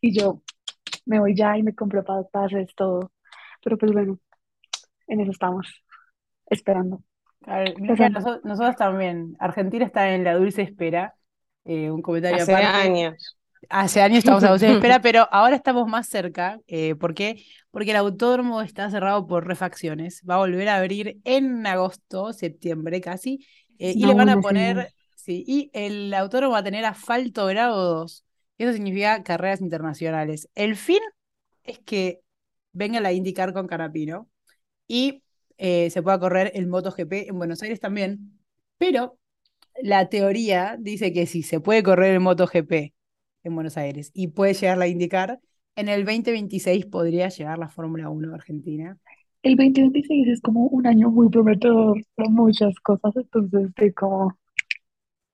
y yo me voy ya y me compro pa- pases, todo, pero pues bueno, en eso estamos, esperando. Claro, mira, nosotros también. Argentina está en la dulce espera. Eh, un comentario Hace aparte. años. Hace años estamos la dulce espera, pero ahora estamos más cerca. Eh, ¿por qué? Porque el autódromo está cerrado por refacciones. Va a volver a abrir en agosto, septiembre casi. eh, y le van a poner, sí, y el autódromo va a tener asfalto grado 2. Eso significa carreras internacionales. El fin es que venga la IndyCar con Canapino y eh, se pueda correr el MotoGP en Buenos Aires también. Pero la teoría dice que si se puede correr el MotoGP en Buenos Aires y puede llegar la IndyCar, en el 2026 podría llegar la Fórmula 1 a Argentina. El 2026 es como un año muy prometedor para muchas cosas, entonces estoy como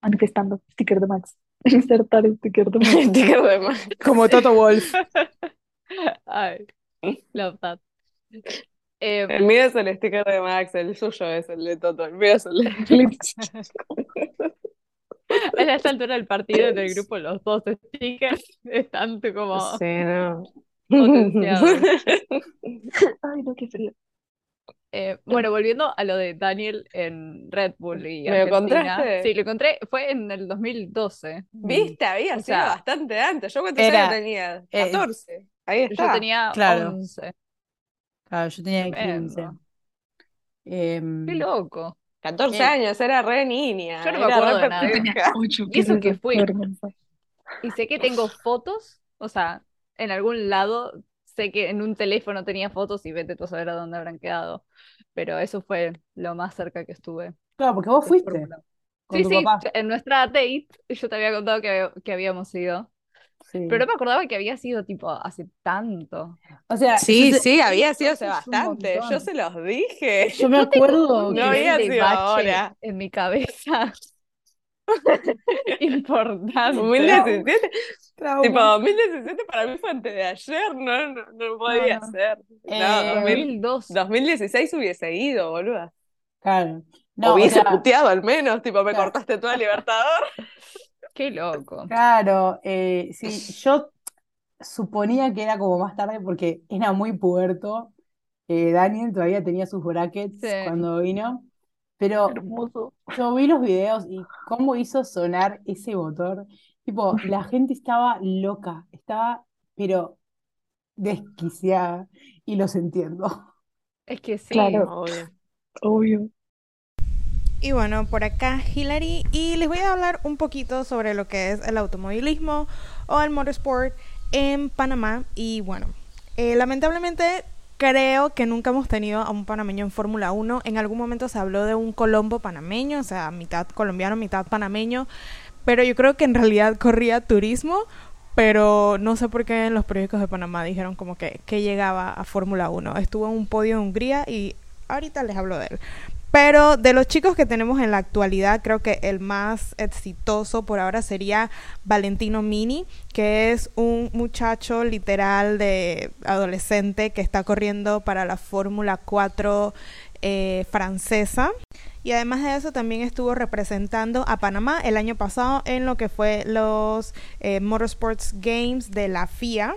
manifestando sticker de Max. Insertar sticker de Max. Sticker de más. Como Toto Wolf. Ay, love that. Eh, El mío es el sticker de Max, el suyo es el de Toto, el mío es el de. a esta altura del partido en el grupo los dos stickers están como Sí, no. Ay, no, qué frío. Eh, bueno, volviendo a lo de Daniel en Red Bull y ¿Me lo Argentina. encontraste? Sí, lo encontré, fue en el 2012. ¿Viste? Había O sido sea, bastante antes. ¿Yo cuántos era- años tenía? eh, 14. Ahí Yo está. tenía Claro. 11. Claro, yo tenía 15. Tremendo. Em, Qué loco. 14 Eh, años, era re niña. Yo no me acuerdo de nada. Tenía pendeja. ocho, Y qué eso que fui. Y sé que tengo fotos, o sea, en algún lado, sé que en un teléfono tenía fotos y vete tú a saber a dónde habrán quedado. Pero eso fue lo más cerca que estuve claro, porque vos fuiste con Sí, tu sí, papá. en nuestra date yo te había contado que, que habíamos ido, Sí. pero no me acordaba que había sido tipo hace tanto. O sea, Sí, sí, había sido hace bastante. Yo se los dije. yo me acuerdo No que había sido ahora. en mi cabeza importante. 2017, Trauma. tipo 2017 para mí fue antes de ayer, no, no, no podía no. ser. No, Eh, 2000 2002. 2016 hubiese ido, boluda. Claro. O No, o hubiese sea, puteado al menos, tipo, me Claro. cortaste toda Libertador. Qué loco. claro, eh, sí, yo suponía que era como más tarde porque era muy puerto. Eh, Daniel todavía tenía sus brackets Sí. cuando vino, pero Hermoso. yo vi los videos y cómo hizo sonar ese motor. Tipo, la gente estaba loca, estaba, pero desquiciada, y los entiendo. Es que sí. Claro. Obvio. Obvio. Y bueno, por acá Hilary y les voy a hablar un poquito sobre lo que es el automovilismo o el motorsport en Panamá. Y bueno, eh, lamentablemente creo que nunca hemos tenido a un panameño en Fórmula 1. En algún momento se habló de un colombo panameño, o sea, mitad colombiano, mitad panameño. Pero yo creo que en realidad corría turismo. Pero no sé por qué en los periódicos de Panamá dijeron como que, que llegaba a Fórmula 1. Estuvo en un podio en Hungría y ahorita les hablo de él. Pero de los chicos que tenemos en la actualidad, creo que el más exitoso por ahora sería Valentino Mini, que es un muchacho literal de adolescente que está corriendo para la Fórmula 4 eh, francesa. Y además de eso también estuvo representando a Panamá el año pasado en lo que fue los eh, Motorsports Games de la FIA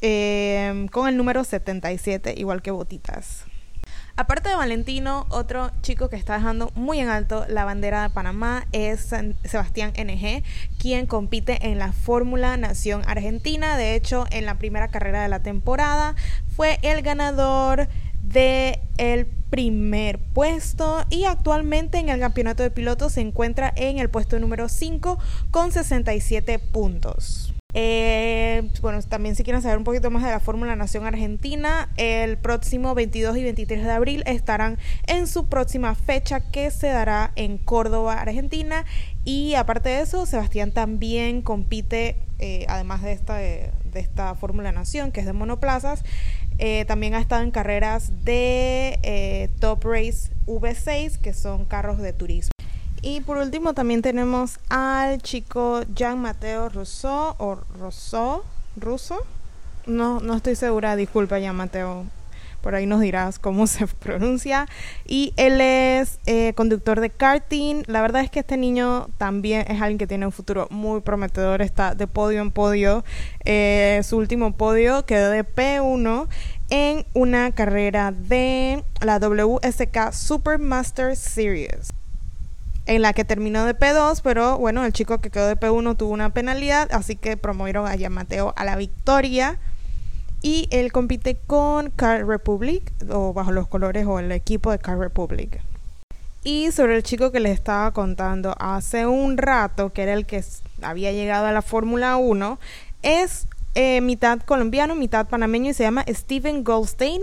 eh, con el número 77, igual que Botitas. Aparte de Valentino, otro chico que está dejando muy en alto la bandera de Panamá es Sebastián NG, quien compite en la Fórmula Nación Argentina. De hecho, en la primera carrera de la temporada fue el ganador de el primer puesto y actualmente en el campeonato de pilotos se encuentra en el puesto número 5 con 67 puntos. Eh, bueno, también si quieren saber un poquito más de la Fórmula Nación Argentina, el próximo 22 y 23 de abril estarán en su próxima fecha que se dará en Córdoba, Argentina. Y aparte de eso, Sebastián también compite, eh, además de esta, de, esta Fórmula Nación, que es de monoplazas, Eh, también ha estado en carreras de eh, Top Race V6, que son carros de turismo. Y por último también tenemos al chico Jean Mateo Rousseau o Rousseau, Russo. No, no estoy segura, disculpa Jean Mateo, por ahí nos dirás cómo se pronuncia. Y él es eh, conductor de karting. La verdad es que este niño también es alguien que tiene un futuro muy prometedor. Está de podio en podio. Eh, su último podio quedó de P1 en una carrera de la WSK Supermaster Series en la que terminó de P2, pero bueno, el chico que quedó de P1 tuvo una penalidad, así que promovieron a Yamateo a la victoria. Y él compite con Car Republic, o bajo los colores o el equipo de Car Republic. Y sobre el chico que les estaba contando hace un rato, que era el que había llegado a la Fórmula 1, es eh, mitad colombiano, mitad panameño y se llama Steven Goldstein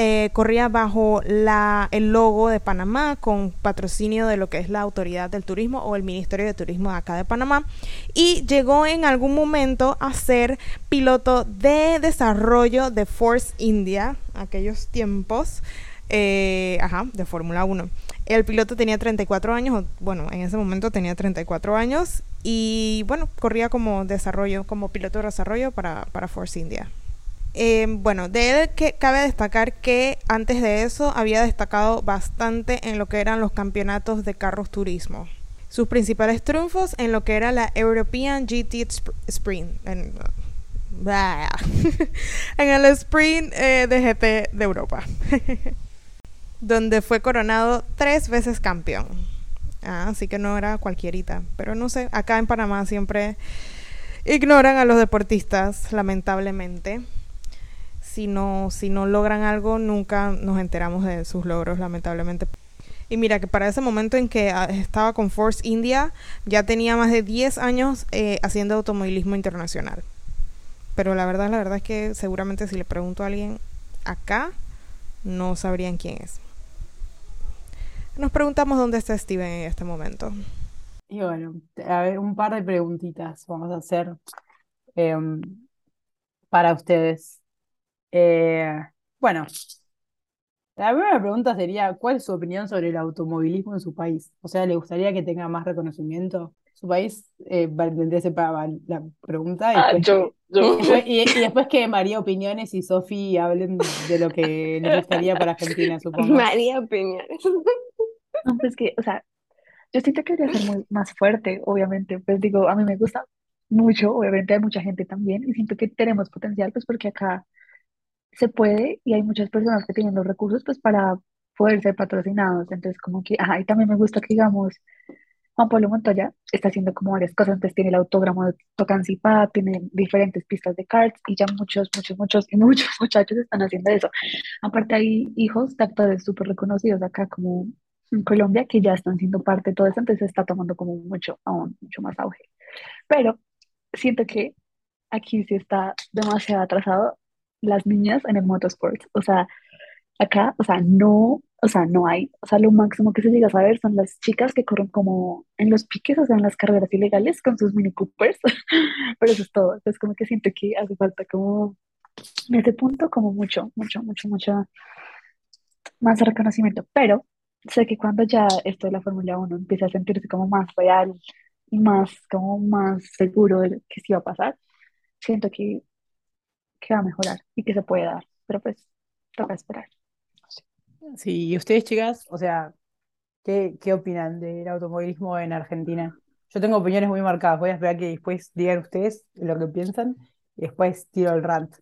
eh, corría bajo la, el logo de Panamá con patrocinio de lo que es la Autoridad del Turismo o el Ministerio de Turismo de acá de Panamá y llegó en algún momento a ser piloto de desarrollo de Force India, aquellos tiempos, eh, ajá, de Fórmula 1. El piloto tenía 34 años, bueno, en ese momento tenía 34 años y bueno, corría como desarrollo, como piloto de desarrollo para, para Force India. Eh, bueno, de él que cabe destacar que antes de eso había destacado bastante en lo que eran los campeonatos de carros turismo. Sus principales triunfos en lo que era la European GT Sprint. En, en el sprint eh, de GT de Europa. donde fue coronado tres veces campeón. Ah, así que no era cualquierita. Pero no sé, acá en Panamá siempre ignoran a los deportistas, lamentablemente si no, si no logran algo, nunca nos enteramos de sus logros, lamentablemente. Y mira que para ese momento en que ah, estaba con Force India, ya tenía más de 10 años eh, haciendo automovilismo internacional. Pero la verdad, la verdad es que seguramente si le pregunto a alguien acá, no sabrían quién es. Nos preguntamos dónde está Steven en este momento. Y bueno, a ver, un par de preguntitas vamos a hacer em, para ustedes. Eh, bueno, la primera pregunta sería, ¿cuál es su opinión sobre el automovilismo en su país? O sea, ¿le gustaría que tenga más reconocimiento? Su país, eh, para la pregunta. Y, ah, después, Y, después que María Opiniones y Sofi hablen de lo que les gustaría para Argentina, supongo. María Opiniones. No, pues que, o sea, yo siento que debería ser muy más fuerte, obviamente. Pues digo, a mí me gusta mucho, obviamente hay mucha gente también, y siento que tenemos potencial, pues porque acá se puede y hay muchas personas que tienen los recursos pues para poder ser patrocinados. Entonces, como que, ajá, también me gusta que, digamos, Juan Pablo Montoya está haciendo como varias cosas. Entonces, tiene el autógramo de Tocancipá, tiene diferentes pistas de karts y ya muchos, muchos, muchos y muchos muchachos están haciendo eso. Aparte, hay hijos de actores súper reconocidos acá, como en Colombia, que ya están siendo parte de todo eso. Entonces, está tomando como mucho, aún mucho más auge. Pero siento que aquí sí está demasiado atrasado las niñas en el motorsport. O sea, acá, o sea, no, o sea, no hay, o sea, lo máximo que se llega a saber son las chicas que corren como en los piques, o sea, en las carreras ilegales con sus Mini Coopers, pero eso es todo. Entonces, como que siento que hace falta como, en ese punto, como mucho, mucho, mucho, mucho más reconocimiento. Pero sé que cuando ya esto de la Fórmula 1 empieza a sentirse como más real y más, como más seguro de que sí va a pasar, siento que que va a mejorar y que se puede dar, pero pues toca esperar. Sí, y ustedes chicas, o sea, ¿qué, qué opinan del automovilismo en Argentina? Yo tengo opiniones muy marcadas, voy a esperar que después digan ustedes lo que piensan y después tiro el rant.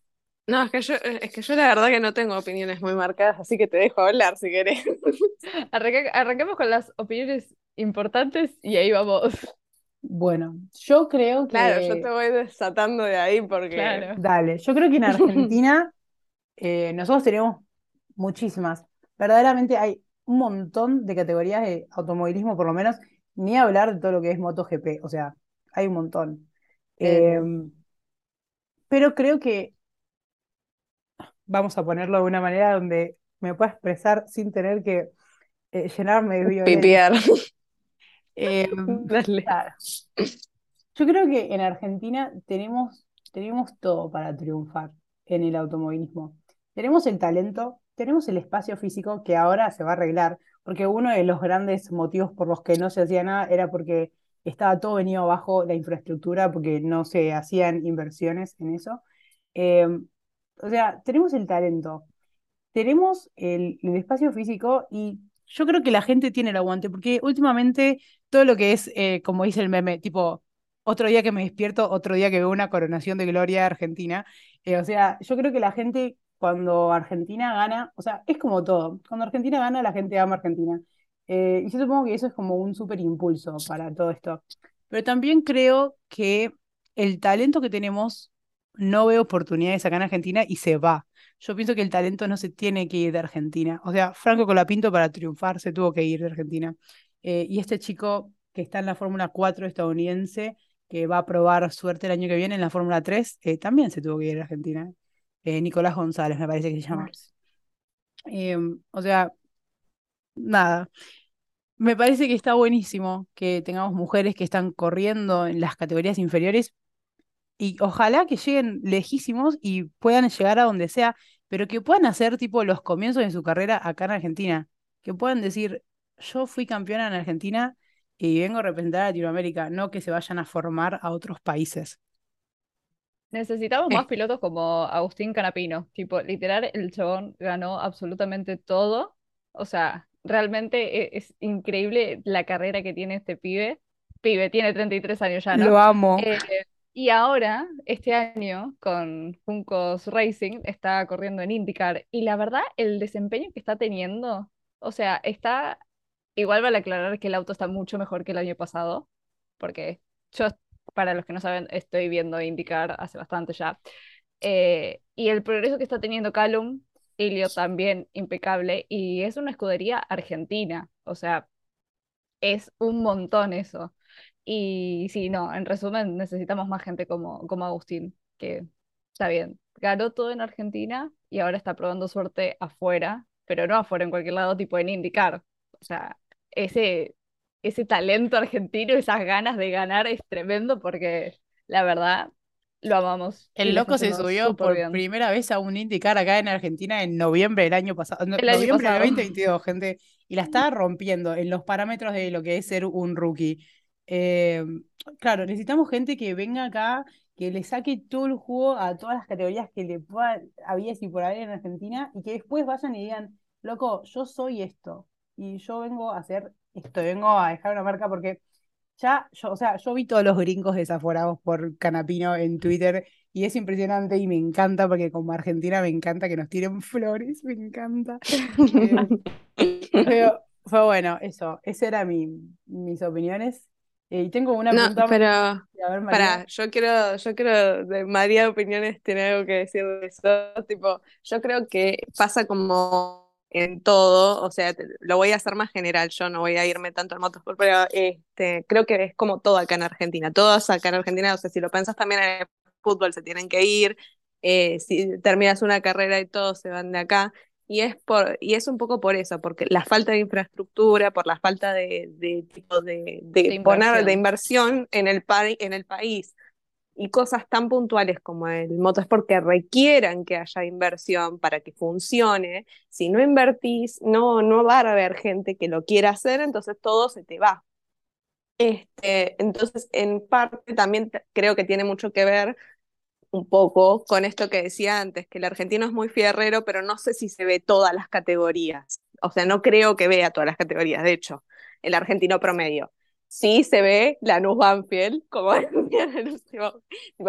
No, es que yo, es que yo la verdad que no tengo opiniones muy marcadas, así que te dejo hablar si querés. arranquemos con las opiniones importantes y ahí vamos. Bueno, yo creo que... Claro, yo te voy desatando de ahí porque... Dale, yo creo que en Argentina eh, nosotros tenemos muchísimas. Verdaderamente hay un montón de categorías de automovilismo, por lo menos, ni hablar de todo lo que es MotoGP, o sea, hay un montón. Em, pero creo que vamos a ponerlo de una manera donde me pueda expresar sin tener que eh, llenarme de violencia. Eh, Yo creo que en Argentina tenemos, tenemos todo para triunfar en el automovilismo. tenemos el talento, tenemos el espacio físico que ahora se va a arreglar, porque uno de los grandes motivos por los que no se hacía nada era porque estaba todo venido abajo la infraestructura, porque no se hacían inversiones en eso. Eh, o sea, tenemos el talento, tenemos el, el espacio físico y yo creo que la gente tiene el aguante, porque últimamente todo lo que es, eh, como dice el meme, tipo, otro día que me despierto, otro día que veo una coronación de gloria Argentina. eh, o sea, yo creo que la gente cuando Argentina gana, o sea, es como todo, cuando Argentina gana, la gente ama a Argentina. Eh, y yo supongo que eso es como un súper impulso para todo esto. Pero también creo que el talento que tenemos no ve oportunidades acá en Argentina y se va. Yo pienso que el talento no se tiene que ir de Argentina. O sea, Franco Colapinto para triunfar se tuvo que ir de Argentina. Eh, y este chico que está en la Fórmula 4 estadounidense, que va a probar suerte el año que viene en la Fórmula 3, eh, también se tuvo que ir de Argentina. Eh, Nicolás González, me parece que se llama. Eh, o sea, nada. Me parece que está buenísimo que tengamos mujeres que están corriendo en las categorías inferiores y ojalá que lleguen lejísimos y puedan llegar a donde sea, pero que puedan hacer tipo los comienzos de su carrera acá en Argentina, que puedan decir, yo fui campeona en Argentina y vengo a representar a Latinoamérica, no que se vayan a formar a otros países. Necesitamos más pilotos como Agustín Canapino. Tipo, literal, el chabón ganó absolutamente todo. O sea, realmente e- es, increíble la carrera que tiene este pibe. Pibe, tiene 33 años ya, ¿no? Lo amo. Eh, y ahora, este año, con Juncos Racing, está corriendo en IndyCar. Y la verdad, el desempeño que está teniendo, o sea, está. Igual vale aclarar que el auto está mucho mejor que el año pasado, porque yo, para los que no saben, estoy viendo IndyCar hace bastante ya. Eh, y el progreso que está teniendo Callum, Elio también impecable, y es una escudería argentina, o sea, es un montón eso. Y sí, no, en resumen, necesitamos más gente como, como Agustín, que está bien, ganó todo en Argentina y ahora está probando suerte afuera, pero no afuera en cualquier lado, tipo en IndyCar. O sea, ese, ese talento argentino, esas ganas de ganar es tremendo porque la verdad lo amamos. El loco se subió por bien. primera vez a un IndyCar acá en Argentina en noviembre del año pasado, no- El año noviembre del pasado. 2022, gente, y la estaba rompiendo en los parámetros de lo que es ser un rookie. Eh, claro, necesitamos gente que venga acá, que le saque todo el jugo a todas las categorías que le pueda, había si por haber en Argentina, y que después vayan y digan, loco, yo soy esto, y yo vengo a hacer esto, vengo a dejar una marca porque ya, yo, o sea, yo vi todos los gringos desaforados por Canapino en Twitter y es impresionante y me encanta porque como Argentina me encanta que nos tiren flores, me encanta. Eh, pero fue bueno, eso, esas eran mi, mis opiniones. Eh, y tengo una No, pregunta, pero a ver. Pará, yo quiero, yo quiero, de María Opiniones tiene algo que decir de eso, tipo, yo creo que pasa como en todo, o sea, lo voy a hacer más general, yo no voy a irme tanto al motorsport, pero este, creo que es como todo acá en Argentina, todos acá en Argentina, o sea, si lo pensás también en el fútbol se tienen que ir, eh, si terminas una carrera y todos se van de acá, y es por, y es un poco por eso, porque la falta de infraestructura, por la falta de, de tipo de, de De poner de inversión. inversión en el, pa- en el país y cosas tan puntuales como el motorsport que requieran que haya inversión para que funcione, si no invertís, no, no va a haber gente que lo quiera hacer, entonces todo se te va. Este, entonces, en parte también creo que tiene mucho que ver un poco con esto que decía antes, que el argentino es muy fierrero, pero no sé si se ve todas las categorías. O sea, no creo que vea todas las categorías, de hecho, el argentino promedio. Sí se ve Lanús Banfield, como decía en el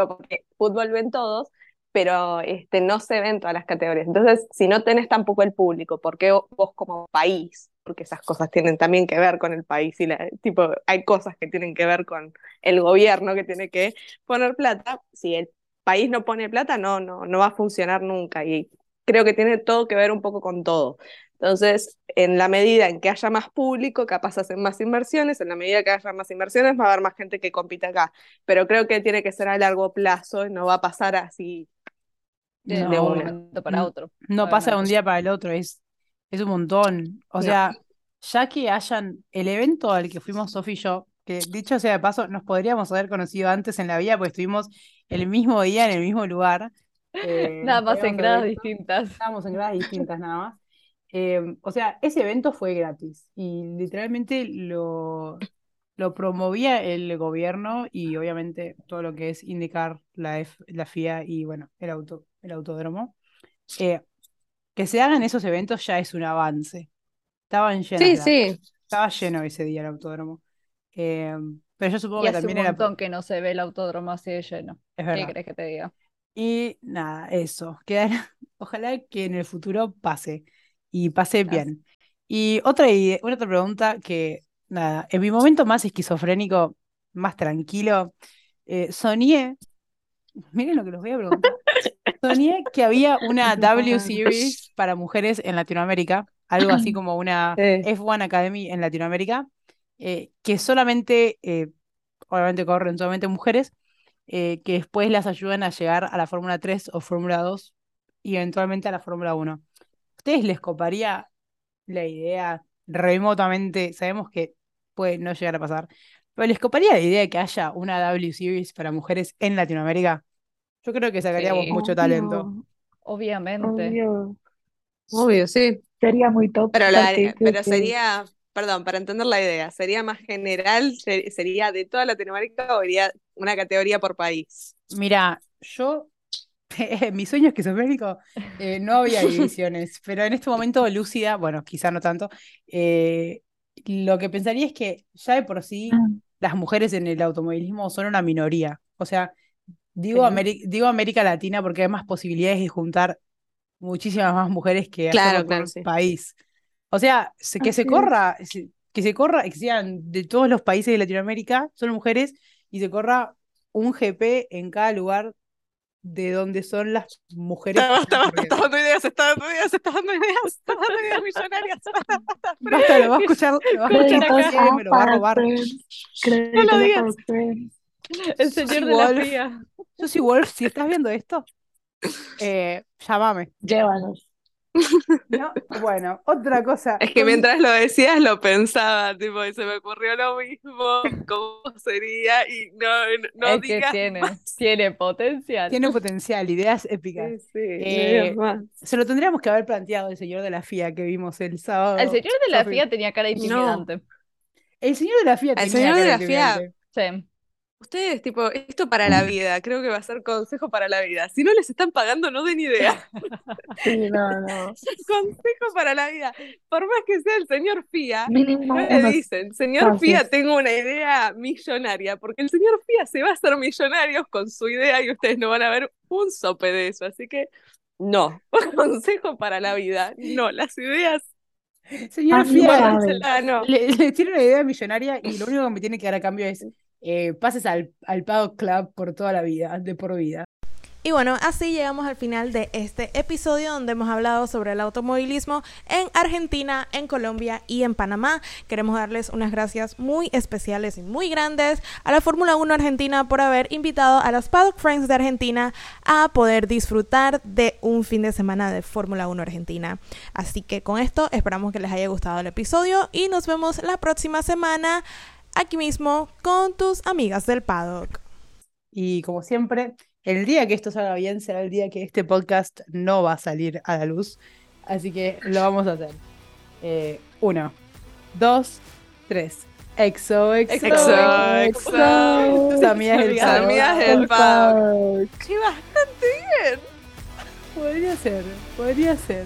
porque fútbol ven todos, pero este, no se ven todas las categorías. Entonces, si no tenés tampoco el público, ¿por qué vos como país? Porque esas cosas tienen también que ver con el país y la, tipo, hay cosas que tienen que ver con el gobierno que tiene que poner plata. Si el país no pone plata, no, no, no va a funcionar nunca. Y creo que tiene todo que ver un poco con todo. Entonces, en la medida en que haya más público, capaz hacen más inversiones, en la medida que haya más inversiones, va a haber más gente que compite acá. Pero creo que tiene que ser a largo plazo, no va a pasar así De, No, de un para n- otro, no pasa de un día para el otro, es, es un montón. O No. sea, ya que hayan el evento al que fuimos Sofi y yo, que dicho sea de paso, nos podríamos haber conocido antes en la vida, porque estuvimos el mismo día en el mismo lugar. Eh, Nada más en gradas distintas. Estábamos en gradas distintas nada más. Eh, o sea, ese evento fue gratis y literalmente lo, lo promovía el gobierno y obviamente todo lo que es indicar la, F- la FIA y bueno, el auto, el autódromo. Eh, que se hagan esos eventos ya es un avance. Estaban llenas Sí, sí. estaba lleno ese día el autódromo. Eh, pero yo supongo Y que hace un también era. montón que no se ve el autódromo así de lleno. Es ¿Qué verdad. crees que te diga? Y nada, eso. Quedar, ojalá que en el futuro pase y Gracias. bien. Y otra, ide- una otra pregunta que, nada, en mi momento más esquizofrénico, más tranquilo, eh, soñé, miren lo que les voy a preguntar, soñé que había una W Series para mujeres en Latinoamérica, algo así como una Sí. F1 Academy en Latinoamérica, eh, que solamente, eh, obviamente corren solamente mujeres, eh, que después las ayudan a llegar a la Fórmula 3 o Fórmula 2 y eventualmente a la Fórmula 1. ¿Ustedes les coparía la idea remotamente? Sabemos que puede no llegar a pasar, pero ¿les coparía la idea de que haya una W Series para mujeres en Latinoamérica? Yo creo que sacaríamos Sí. mucho talento. Obviamente. obvio. Obvio, sí. Sería muy top. Pero, la- pero sería, perdón, para entender la idea, ¿sería más general? Se- ¿Sería de toda Latinoamérica o iría una categoría por país? Mira, yo, mi sueño esquizofrénico, eh, no había divisiones, pero en este momento lúcida, bueno, quizá no tanto, eh, lo que pensaría es que ya de por sí Ah, las mujeres en el automovilismo son una minoría. O sea, digo. Ameri- digo América Latina porque hay más posibilidades de juntar muchísimas más mujeres que Claro, claro, por sí. país. O sea, se- que se es. corra, que se corra, que sean de todos los países de Latinoamérica, son mujeres, y se corra un GP en cada lugar de donde son las mujeres basta, están basta, está dando ideas, está dando ideas, está dando ideas, está dando ideas millonarias. Basta, lo va a escuchar, lo va a escuchar y me lo va a robar. Créditos a digas. El señor de la Wolf. fría. Yo soy Wolf, si estás viendo esto, eh, llámame. Llévanos. ¿No? Bueno, otra cosa. Es que mientras lo decías lo pensaba, tipo, y se me ocurrió lo mismo, cómo sería, y no, no es que digas tiene, más. tiene potencial. Tiene potencial, ideas épicas. Sí, sí, Eh. Se lo tendríamos que haber planteado el señor de la FIA que vimos el sábado. El señor de la. FIA tenía cara intimidante. El señor de la FIA El tenía señor de cara la FIA intimidante. Sí. Ustedes, tipo, esto para la vida, creo que va a ser consejo para la vida. Si no les están pagando, no den idea. Sí, no, no. Consejo para la vida. Por más que sea el señor Fía, Mínimo no le dicen, señor pasos. Fía, tengo una idea millonaria, porque el señor Fía se va a hacer millonario con su idea y ustedes no van a ver un sope de eso. Así que, no. Consejo para la vida. No, las ideas. Señor Ah, FIA, no. le, le tiene una idea millonaria y lo único que me tiene que dar a cambio es eh, pases al, al Paddock Club por toda la vida, de por vida. Y bueno, así llegamos al final de este episodio donde hemos hablado sobre el automovilismo en Argentina, en Colombia y en Panamá. Queremos darles unas gracias muy especiales y muy grandes a la Fórmula 1 Argentina por haber invitado a las Paddock Friends de Argentina a poder disfrutar de un fin de semana de Fórmula 1 Argentina. Así que con esto esperamos que les haya gustado el episodio y nos vemos la próxima semana aquí mismo con tus amigas del Paddock. Y como siempre, el día que esto salga bien será el día que este podcast no va a salir a la luz. Así que lo vamos a hacer. Eh, uno, dos, tres. Exo, exo, Exo, exo. Tus amigas del Paddock. amigas del El Paddock. Che, bastante bien. Podría ser, podría ser.